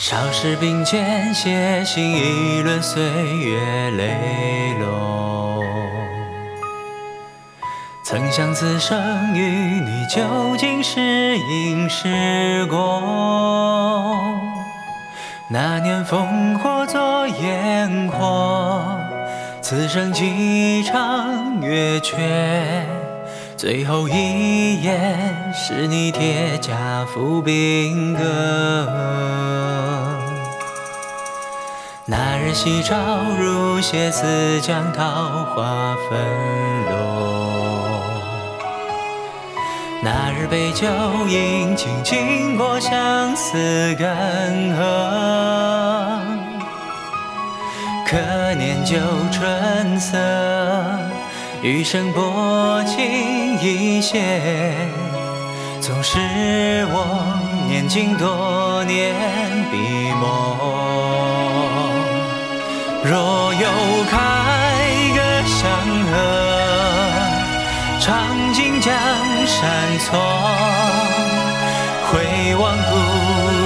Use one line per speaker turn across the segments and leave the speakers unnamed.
少时并肩写信，一轮岁月泪落。曾想此生与你究竟是因是果？那年烽火作烟火，此生几场月缺。最后一页是你铁甲赴兵戈。那日夕照如血似将，桃花纷落。那日杯酒饮尽，经过相思干涸。可念旧春色，余生薄情一些。纵使我年近多年笔墨。若有开个祥和，尝尽江山错，回望古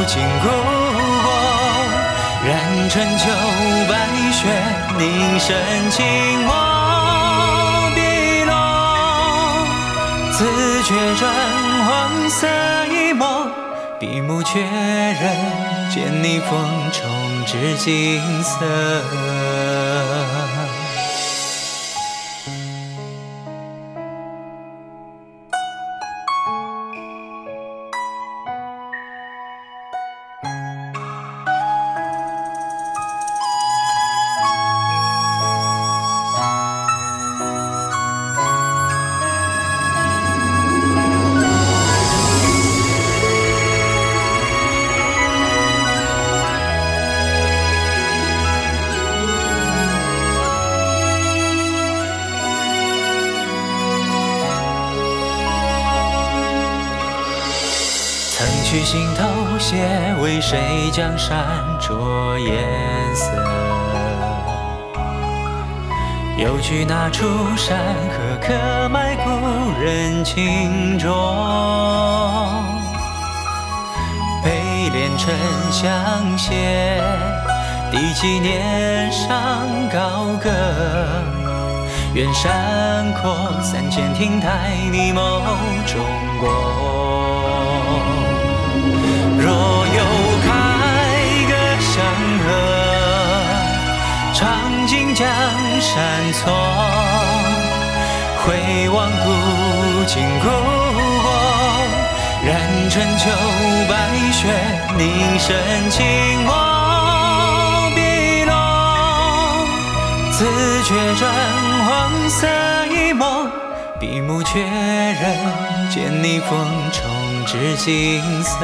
今故国，染春秋白雪，凝神静默自觉转黄色一抹，闭目确认，见你风中。至金色。去心头血，为谁江山着颜色？又去那处山河，刻埋故人情衷。悲恋沉香屑，第几年上高歌？愿山阔三千亭台，你眸中过。山错，回望古今故国，染春秋白雪，凝神静默笔落，自觉转黄色一抹，笔目确认，见你风中。是金色。